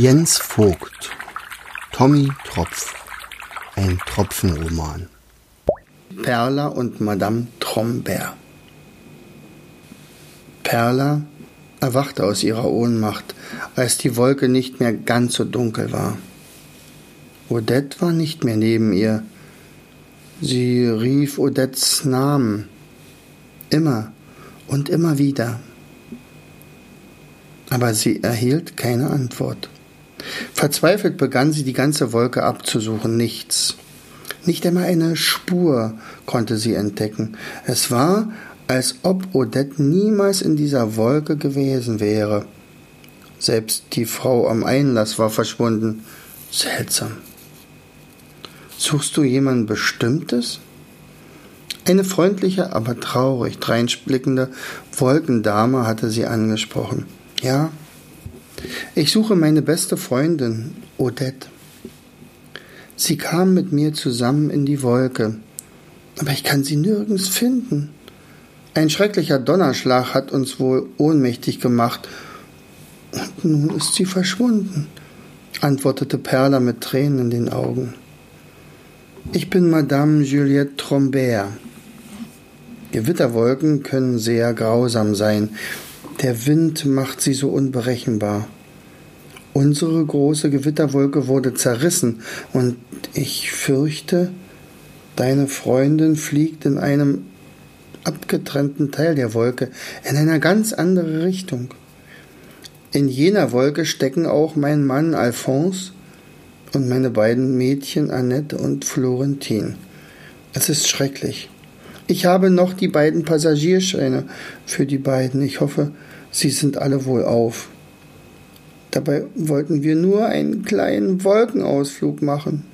Jens Vogt Tommy Tropf Ein Tropfenroman Perla und Madame Trombert Perla erwachte aus ihrer Ohnmacht, als die Wolke nicht mehr ganz so dunkel war. Odette war nicht mehr neben ihr. Sie rief Odettes Namen. Immer und immer wieder. Aber sie erhielt keine Antwort. Verzweifelt begann sie die ganze Wolke abzusuchen. Nichts. Nicht einmal eine Spur konnte sie entdecken. Es war, als ob Odette niemals in dieser Wolke gewesen wäre. Selbst die Frau am Einlass war verschwunden. Seltsam. Suchst du jemanden Bestimmtes? Eine freundliche, aber traurig dreinblickende Wolkendame hatte sie angesprochen. Ja, ich suche meine beste Freundin, Odette. Sie kam mit mir zusammen in die Wolke, aber ich kann sie nirgends finden. Ein schrecklicher Donnerschlag hat uns wohl ohnmächtig gemacht, und nun ist sie verschwunden, antwortete Perla mit Tränen in den Augen. Ich bin Madame Juliette Trombert. Gewitterwolken können sehr grausam sein, der Wind macht sie so unberechenbar. Unsere große Gewitterwolke wurde zerrissen und ich fürchte, deine Freundin fliegt in einem abgetrennten Teil der Wolke in eine ganz andere Richtung. In jener Wolke stecken auch mein Mann Alphonse und meine beiden Mädchen Annette und Florentin. Es ist schrecklich. Ich habe noch die beiden Passagierscheine für die beiden. Ich hoffe, sie sind alle wohl auf. Dabei wollten wir nur einen kleinen Wolkenausflug machen.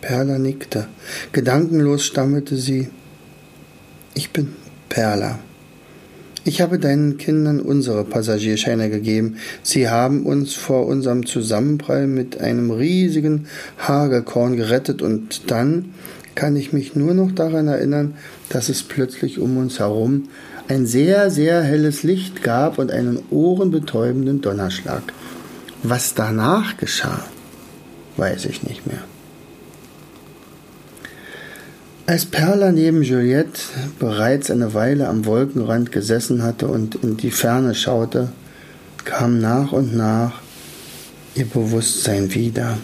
Perla nickte. Gedankenlos stammelte sie. Ich bin Perla. Ich habe deinen Kindern unsere Passagierscheine gegeben. Sie haben uns vor unserem Zusammenprall mit einem riesigen Hagelkorn gerettet und dann kann ich mich nur noch daran erinnern, dass es plötzlich um uns herum ein sehr, sehr helles Licht gab und einen ohrenbetäubenden Donnerschlag. Was danach geschah, weiß ich nicht mehr. Als Perla neben Juliette bereits eine Weile am Wolkenrand gesessen hatte und in die Ferne schaute, kam nach und nach ihr Bewusstsein wieder.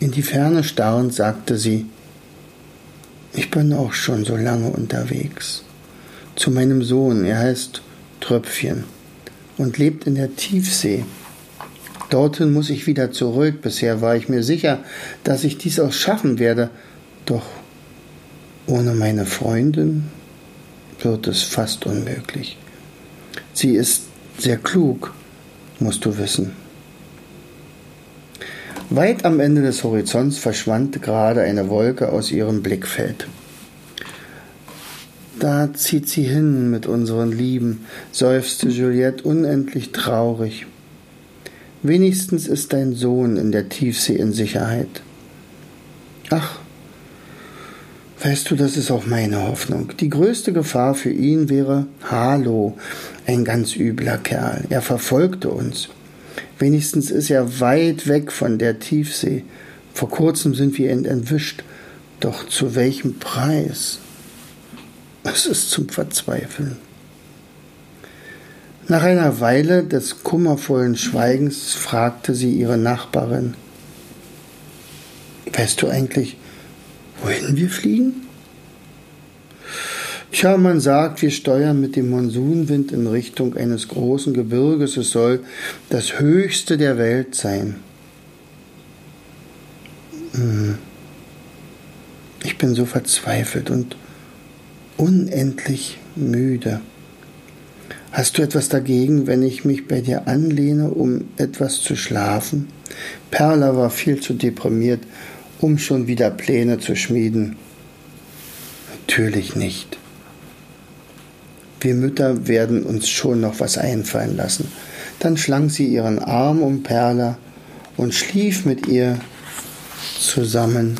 In die Ferne starrend sagte sie, ich bin auch schon so lange unterwegs. Zu meinem Sohn, er heißt Tröpfchen und lebt in der Tiefsee. Dorthin muss ich wieder zurück. Bisher war ich mir sicher, dass ich dies auch schaffen werde. Doch ohne meine Freundin wird es fast unmöglich. Sie ist sehr klug, musst du wissen. Weit am Ende des Horizonts verschwand gerade eine Wolke aus ihrem Blickfeld. Da zieht sie hin mit unseren Lieben, seufzte Juliette unendlich traurig. Wenigstens ist dein Sohn in der Tiefsee in Sicherheit. Ach, weißt du, das ist auch meine Hoffnung. Die größte Gefahr für ihn wäre Harlow, ein ganz übler Kerl. Er verfolgte uns. Wenigstens ist er weit weg von der Tiefsee. Vor kurzem sind wir ihn entwischt. Doch zu welchem Preis? Es ist zum Verzweifeln. Nach einer Weile des kummervollen Schweigens fragte sie ihre Nachbarin Weißt du eigentlich, wohin wir fliegen? Tja, man sagt, wir steuern mit dem Monsunwind in Richtung eines großen Gebirges. Es soll das höchste der Welt sein. Hm. Ich bin so verzweifelt und unendlich müde. Hast du etwas dagegen, wenn ich mich bei dir anlehne, um etwas zu schlafen? Perla war viel zu deprimiert, um schon wieder Pläne zu schmieden. Natürlich nicht. Wir Mütter werden uns schon noch was einfallen lassen. Dann schlang sie ihren Arm um Perla und schlief mit ihr zusammen